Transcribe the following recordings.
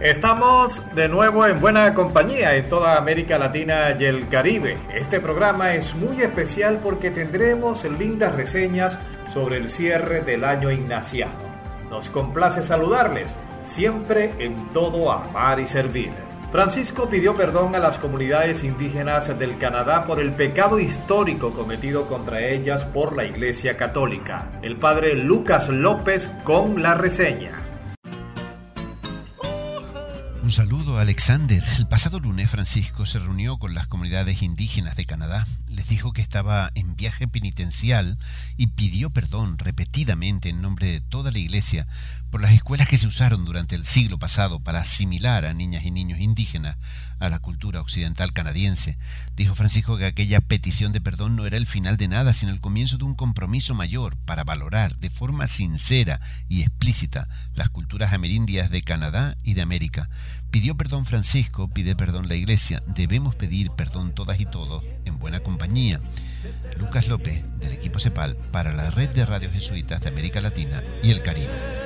Estamos de nuevo en buena compañía en toda América Latina y el Caribe. Este programa es muy especial porque tendremos lindas reseñas sobre el cierre del año ignaciano. Nos complace saludarles, siempre en todo amar y servir. Francisco pidió perdón a las comunidades indígenas del Canadá por el pecado histórico cometido contra ellas por la Iglesia Católica. El padre Lucas López con la reseña. Un saludo, Alexander. El pasado lunes Francisco se reunió con las comunidades indígenas de Canadá. Les dijo que estaba en viaje penitencial y pidió perdón repetidamente en nombre de toda la iglesia por las escuelas que se usaron durante el siglo pasado para asimilar a niñas y niños indígenas a la cultura occidental canadiense. Dijo Francisco que aquella petición de perdón no era el final de nada, sino el comienzo de un compromiso mayor para valorar de forma sincera y explícita las culturas amerindias de Canadá y de América. Pidió perdón Francisco, pide perdón la Iglesia. Debemos pedir perdón todas y todos en buena compañía. Lucas López, del equipo CEPAL, para la red de radios jesuitas de América Latina y el Caribe.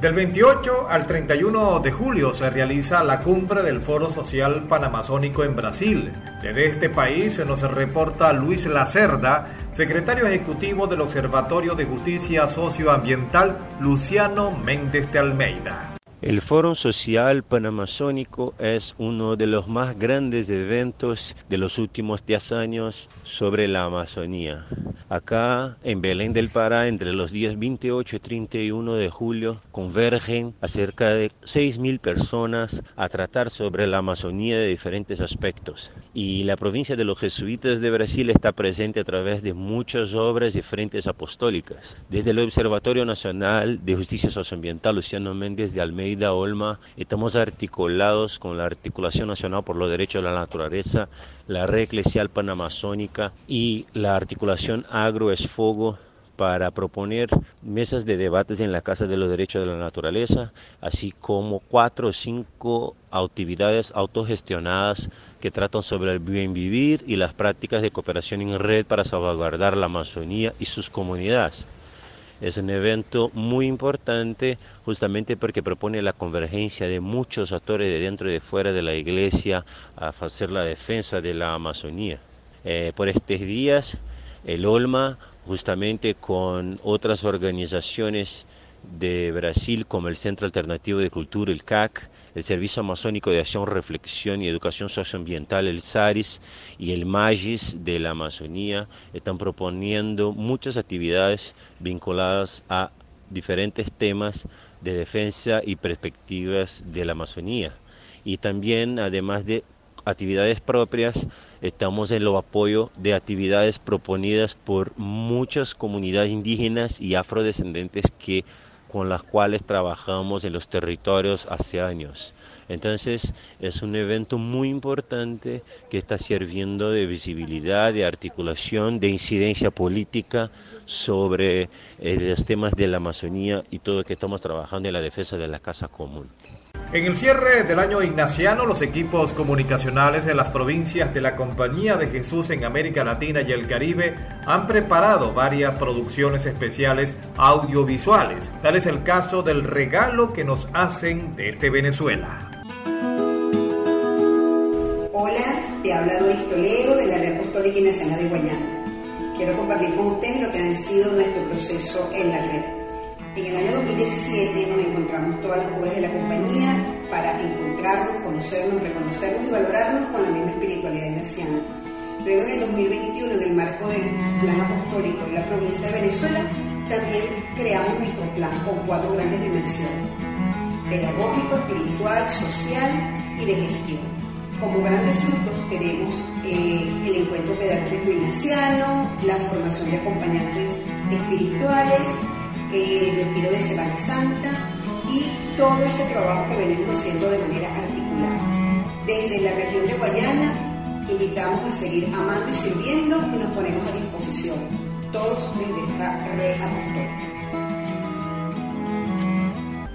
Del 28 al 31 de julio se realiza la cumbre del Foro Social Panamazónico en Brasil. Desde este país se nos reporta Luis Lacerda, secretario ejecutivo del Observatorio de Justicia Socioambiental Luciano Méndez de Almeida. El Foro Social Panamazónico es uno de los más grandes eventos de los últimos 10 años sobre la Amazonía. Acá en Belén del Pará, entre los días 28 y 31 de julio, convergen a cerca de 6.000 personas a tratar sobre la Amazonía de diferentes aspectos. Y la provincia de los jesuitas de Brasil está presente a través de muchas obras y frentes apostólicas. Desde el Observatorio Nacional de Justicia Socioambiental, Luciano Méndez de Almeida, Olma, estamos articulados con la Articulación Nacional por los Derechos de la Naturaleza, la Red Eclesial Panamazónica y la Articulación Agro Esfogo para proponer mesas de debates en la Casa de los Derechos de la Naturaleza, así como cuatro o cinco actividades autogestionadas que tratan sobre el bien vivir y las prácticas de cooperación en red para salvaguardar la Amazonía y sus comunidades. Es un evento muy importante justamente porque propone la convergencia de muchos actores de dentro y de fuera de la iglesia a hacer la defensa de la Amazonía. Eh, por estos días, el OLMA, justamente con otras organizaciones de Brasil como el Centro Alternativo de Cultura, el CAC, el Servicio Amazónico de Acción, Reflexión y Educación Socioambiental, el SARIS y el MAGIS de la Amazonía están proponiendo muchas actividades vinculadas a diferentes temas de defensa y perspectivas de la Amazonía. Y también, además de actividades propias, estamos en lo apoyo de actividades proponidas por muchas comunidades indígenas y afrodescendentes que con las cuales trabajamos en los territorios hace años. Entonces es un evento muy importante que está sirviendo de visibilidad, de articulación, de incidencia política sobre eh, los temas de la Amazonía y todo lo que estamos trabajando en la defensa de la casa común. En el cierre del año ignaciano, los equipos comunicacionales de las provincias de la Compañía de Jesús en América Latina y el Caribe han preparado varias producciones especiales audiovisuales. Tal es el caso del regalo que nos hacen desde Venezuela. Hola, te habla Doris Toledo de la Red Apostólica Nacional de Guayana. Quiero compartir con ustedes lo que ha sido nuestro proceso en la red en el año 2017 nos encontramos todas las mujeres de la compañía para encontrarnos, conocernos, reconocernos y valorarnos con la misma espiritualidad ignaciana. Luego en el 2021, en el marco del plan apostólico de la provincia de Venezuela, también creamos nuestro plan con cuatro grandes dimensiones, pedagógico, espiritual, social y de gestión. Como grandes frutos tenemos eh, el encuentro pedagógico ignaciano, la formación de acompañantes espirituales, el retiro de Semana Santa y todo ese trabajo que venimos haciendo de manera articulada. Desde la región de Guayana, invitamos a seguir amando y sirviendo y nos ponemos a disposición, todos desde esta red apostólica.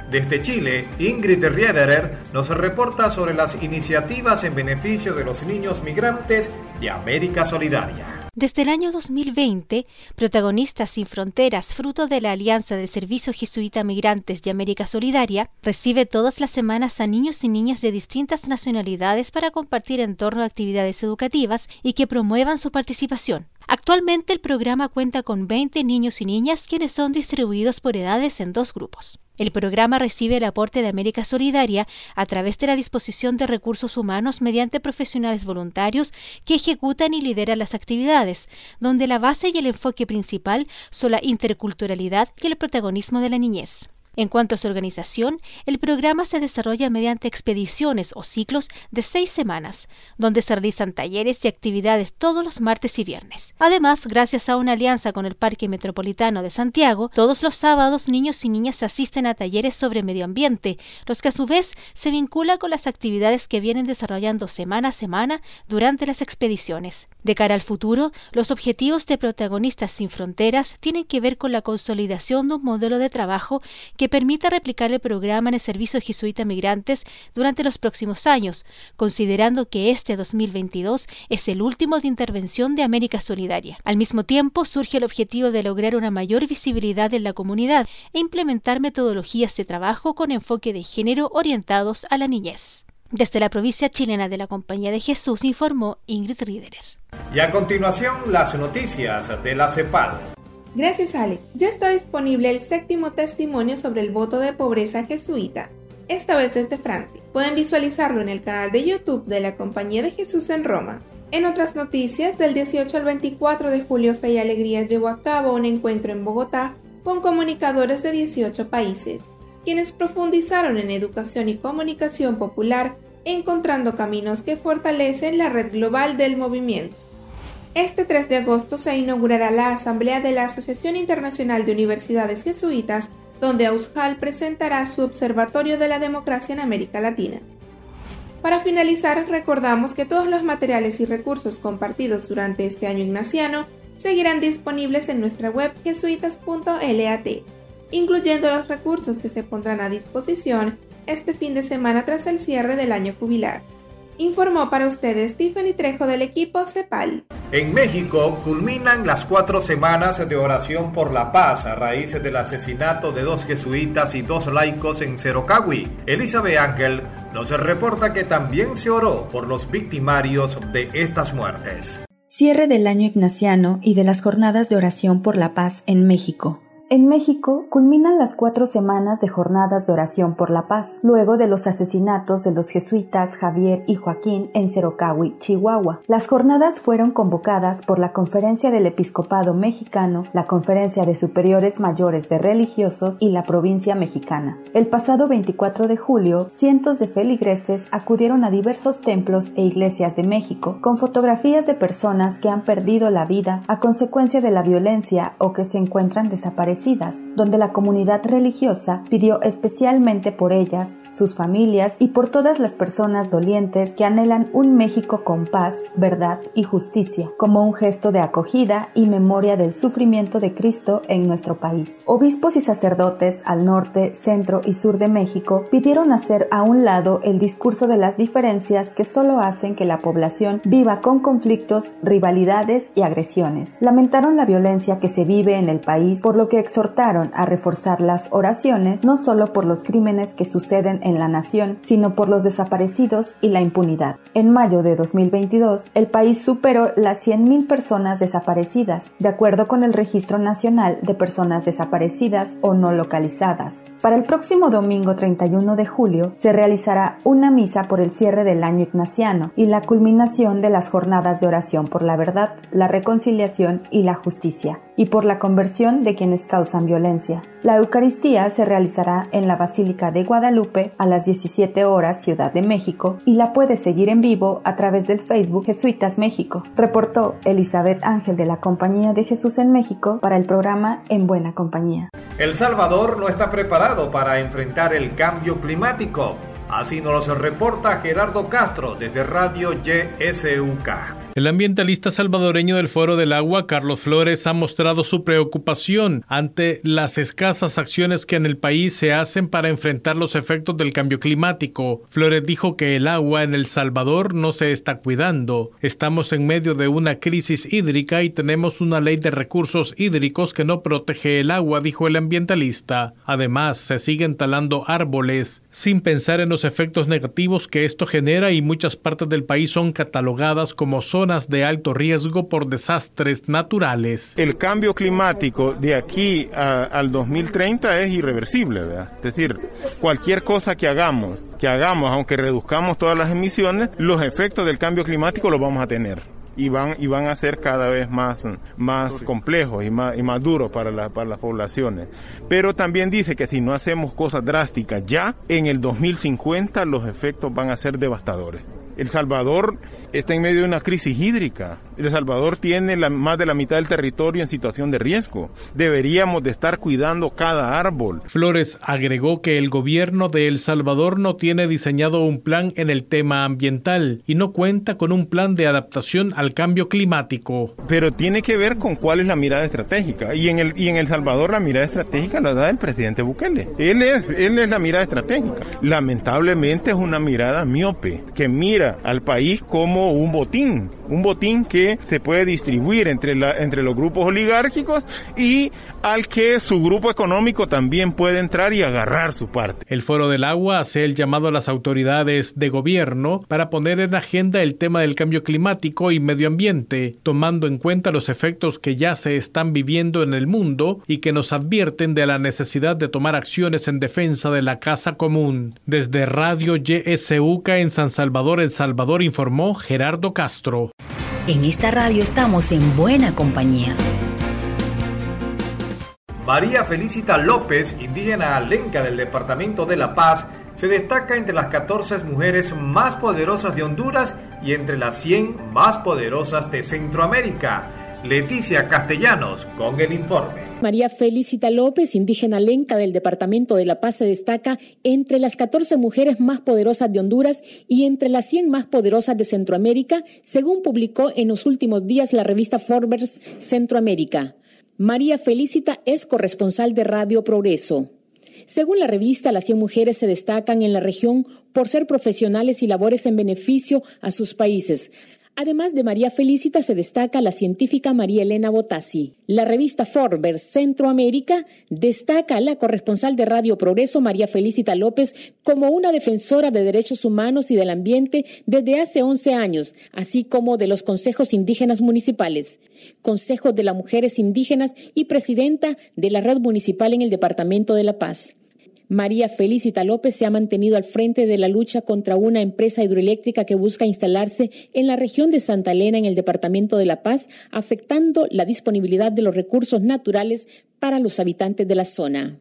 Desde Chile, Ingrid Riederer nos reporta sobre las iniciativas en beneficio de los niños migrantes de América Solidaria. Desde el año 2020, Protagonistas Sin Fronteras, fruto de la Alianza del Servicio Jesuita Migrantes de América Solidaria, recibe todas las semanas a niños y niñas de distintas nacionalidades para compartir en torno a actividades educativas y que promuevan su participación. Actualmente el programa cuenta con 20 niños y niñas quienes son distribuidos por edades en dos grupos. El programa recibe el aporte de América Solidaria a través de la disposición de recursos humanos mediante profesionales voluntarios que ejecutan y lideran las actividades, donde la base y el enfoque principal son la interculturalidad y el protagonismo de la niñez. En cuanto a su organización, el programa se desarrolla mediante expediciones o ciclos de seis semanas, donde se realizan talleres y actividades todos los martes y viernes. Además, gracias a una alianza con el Parque Metropolitano de Santiago, todos los sábados niños y niñas asisten a talleres sobre medio ambiente, los que a su vez se vinculan con las actividades que vienen desarrollando semana a semana durante las expediciones. De cara al futuro, los objetivos de Protagonistas sin Fronteras tienen que ver con la consolidación de un modelo de trabajo que permita replicar el programa en el Servicio Jesuita Migrantes durante los próximos años, considerando que este 2022 es el último de intervención de América Solidaria. Al mismo tiempo, surge el objetivo de lograr una mayor visibilidad en la comunidad e implementar metodologías de trabajo con enfoque de género orientados a la niñez. Desde la provincia chilena de la Compañía de Jesús informó Ingrid Riederer. Y a continuación, las noticias de la CEPAL. Gracias, Ale. Ya está disponible el séptimo testimonio sobre el voto de pobreza jesuita, esta vez desde Francia. Pueden visualizarlo en el canal de YouTube de la Compañía de Jesús en Roma. En otras noticias, del 18 al 24 de julio Fe y Alegría llevó a cabo un encuentro en Bogotá con comunicadores de 18 países, quienes profundizaron en educación y comunicación popular, encontrando caminos que fortalecen la red global del movimiento. Este 3 de agosto se inaugurará la Asamblea de la Asociación Internacional de Universidades Jesuitas, donde Aushal presentará su Observatorio de la Democracia en América Latina. Para finalizar, recordamos que todos los materiales y recursos compartidos durante este año ignaciano seguirán disponibles en nuestra web jesuitas.lat, incluyendo los recursos que se pondrán a disposición este fin de semana tras el cierre del año jubilar. Informó para ustedes Tiffany Trejo del equipo CEPAL. En México culminan las cuatro semanas de oración por la paz a raíz del asesinato de dos jesuitas y dos laicos en Cerocahui. Elizabeth Ángel nos reporta que también se oró por los victimarios de estas muertes. Cierre del año ignaciano y de las jornadas de oración por la paz en México. En México culminan las cuatro semanas de jornadas de oración por la paz, luego de los asesinatos de los jesuitas Javier y Joaquín en Cerocahui, Chihuahua. Las jornadas fueron convocadas por la Conferencia del Episcopado Mexicano, la Conferencia de Superiores Mayores de Religiosos y la provincia mexicana. El pasado 24 de julio, cientos de feligreses acudieron a diversos templos e iglesias de México con fotografías de personas que han perdido la vida a consecuencia de la violencia o que se encuentran desaparecidas donde la comunidad religiosa pidió especialmente por ellas, sus familias y por todas las personas dolientes que anhelan un México con paz, verdad y justicia, como un gesto de acogida y memoria del sufrimiento de Cristo en nuestro país. Obispos y sacerdotes al norte, centro y sur de México pidieron hacer a un lado el discurso de las diferencias que solo hacen que la población viva con conflictos, rivalidades y agresiones. Lamentaron la violencia que se vive en el país, por lo que exhortaron a reforzar las oraciones no solo por los crímenes que suceden en la nación, sino por los desaparecidos y la impunidad. En mayo de 2022, el país superó las 100.000 personas desaparecidas, de acuerdo con el Registro Nacional de Personas Desaparecidas o No Localizadas. Para el próximo domingo 31 de julio se realizará una misa por el cierre del año ignaciano y la culminación de las jornadas de oración por la verdad, la reconciliación y la justicia, y por la conversión de quienes causan violencia. La Eucaristía se realizará en la Basílica de Guadalupe a las 17 horas Ciudad de México y la puede seguir en vivo a través del Facebook Jesuitas México, reportó Elizabeth Ángel de la Compañía de Jesús en México para el programa En Buena Compañía. El Salvador no está preparado para enfrentar el cambio climático Así nos lo reporta Gerardo Castro desde Radio YSUK. El ambientalista salvadoreño del Foro del Agua, Carlos Flores, ha mostrado su preocupación ante las escasas acciones que en el país se hacen para enfrentar los efectos del cambio climático. Flores dijo que el agua en El Salvador no se está cuidando. Estamos en medio de una crisis hídrica y tenemos una ley de recursos hídricos que no protege el agua, dijo el ambientalista. Además, se siguen talando árboles sin pensar en los efectos negativos que esto genera y muchas partes del país son catalogadas como zonas de alto riesgo por desastres naturales. El cambio climático de aquí al 2030 es irreversible, ¿verdad? Es decir, cualquier cosa que hagamos, que hagamos, aunque reduzcamos todas las emisiones, los efectos del cambio climático los vamos a tener y van y van a ser cada vez más más complejos y más y más duros para para las poblaciones. Pero también dice que si no hacemos cosas drásticas ya en el 2050 los efectos van a ser devastadores. El Salvador está en medio de una crisis hídrica. El Salvador tiene más de la mitad del territorio en situación de riesgo. Deberíamos de estar cuidando cada árbol. Flores agregó que el gobierno de El Salvador no tiene diseñado un plan en el tema ambiental y no cuenta con un plan de adaptación al cambio climático. Pero tiene que ver con cuál es la mirada estratégica. Y en El, y en el Salvador la mirada estratégica la da el presidente Bukele. Él es, él es la mirada estratégica. Lamentablemente es una mirada miope que mira al país como un botín, un botín que se puede distribuir entre, entre los grupos oligárquicos y al que su grupo económico también puede entrar y agarrar su parte. El Foro del Agua hace el llamado a las autoridades de gobierno para poner en agenda el tema del cambio climático y medio ambiente, tomando en cuenta los efectos que ya se están viviendo en el mundo y que nos advierten de la necesidad de tomar acciones en defensa de la casa común. Desde Radio YSUK en San Salvador, El Salvador, informó Gerardo Castro. En esta radio estamos en buena compañía. María Felicita López, indígena lenca del Departamento de La Paz, se destaca entre las 14 mujeres más poderosas de Honduras y entre las 100 más poderosas de Centroamérica. Leticia Castellanos con el informe. María Felicita López, indígena lenca del departamento de La Paz, se destaca entre las 14 mujeres más poderosas de Honduras y entre las 100 más poderosas de Centroamérica, según publicó en los últimos días la revista Forbes Centroamérica. María Felicita es corresponsal de Radio Progreso. Según la revista, las 100 mujeres se destacan en la región por ser profesionales y labores en beneficio a sus países. Además de María Felicita, se destaca la científica María Elena Botassi. La revista Forbes Centroamérica destaca a la corresponsal de Radio Progreso, María Felicita López, como una defensora de derechos humanos y del ambiente desde hace 11 años, así como de los consejos indígenas municipales, Consejo de las Mujeres Indígenas y presidenta de la Red Municipal en el Departamento de La Paz. María Felicita López se ha mantenido al frente de la lucha contra una empresa hidroeléctrica que busca instalarse en la región de Santa Elena, en el departamento de La Paz, afectando la disponibilidad de los recursos naturales para los habitantes de la zona.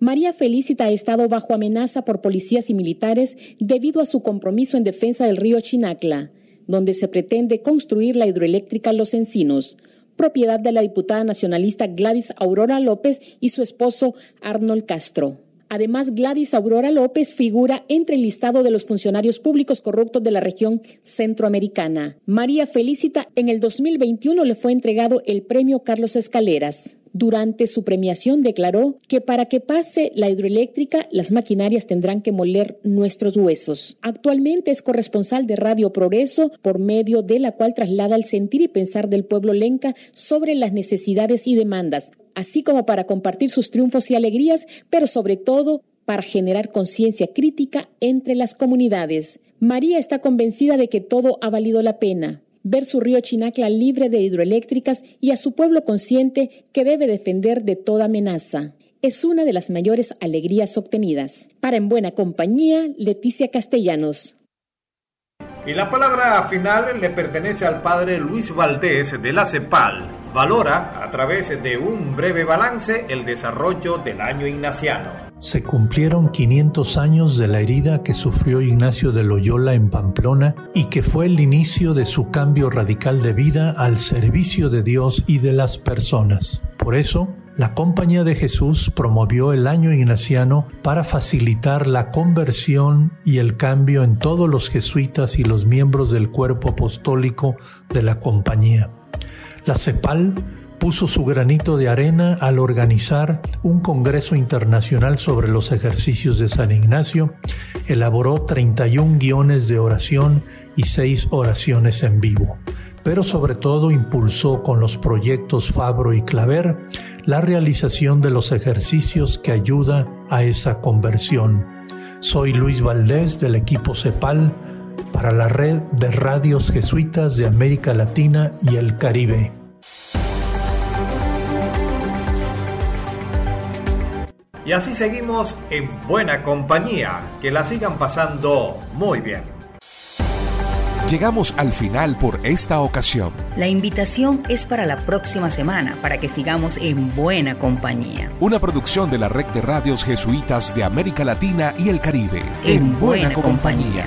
María Felicita ha estado bajo amenaza por policías y militares debido a su compromiso en defensa del río Chinacla, donde se pretende construir la hidroeléctrica Los Encinos, propiedad de la diputada nacionalista Gladys Aurora López y su esposo Arnold Castro. Además, Gladys Aurora López figura entre el listado de los funcionarios públicos corruptos de la región centroamericana. María Felicita en el 2021 le fue entregado el premio Carlos Escaleras. Durante su premiación declaró que para que pase la hidroeléctrica, las maquinarias tendrán que moler nuestros huesos. Actualmente es corresponsal de Radio Progreso, por medio de la cual traslada el sentir y pensar del pueblo lenca sobre las necesidades y demandas, así como para compartir sus triunfos y alegrías, pero sobre todo para generar conciencia crítica entre las comunidades. María está convencida de que todo ha valido la pena. Ver su río Chinacla libre de hidroeléctricas y a su pueblo consciente que debe defender de toda amenaza. Es una de las mayores alegrías obtenidas. Para En Buena Compañía, Leticia Castellanos. Y la palabra final le pertenece al padre Luis Valdés de la CEPAL. Valora, a través de un breve balance, el desarrollo del año ignaciano. Se cumplieron 500 años de la herida que sufrió Ignacio de Loyola en Pamplona y que fue el inicio de su cambio radical de vida al servicio de Dios y de las personas. Por eso, la Compañía de Jesús promovió el año ignaciano para facilitar la conversión y el cambio en todos los jesuitas y los miembros del cuerpo apostólico de la Compañía. La CEPAL puso su granito de arena al organizar un Congreso Internacional sobre los ejercicios de San Ignacio, elaboró 31 guiones de oración y 6 oraciones en vivo, pero sobre todo impulsó con los proyectos Fabro y Claver la realización de los ejercicios que ayuda a esa conversión. Soy Luis Valdés del equipo CEPAL para la red de radios jesuitas de América Latina y el Caribe. Y así seguimos en buena compañía. Que la sigan pasando muy bien. Llegamos al final por esta ocasión. La invitación es para la próxima semana para que sigamos en buena compañía. Una producción de la red de radios jesuitas de América Latina y el Caribe. En, buena, compañía.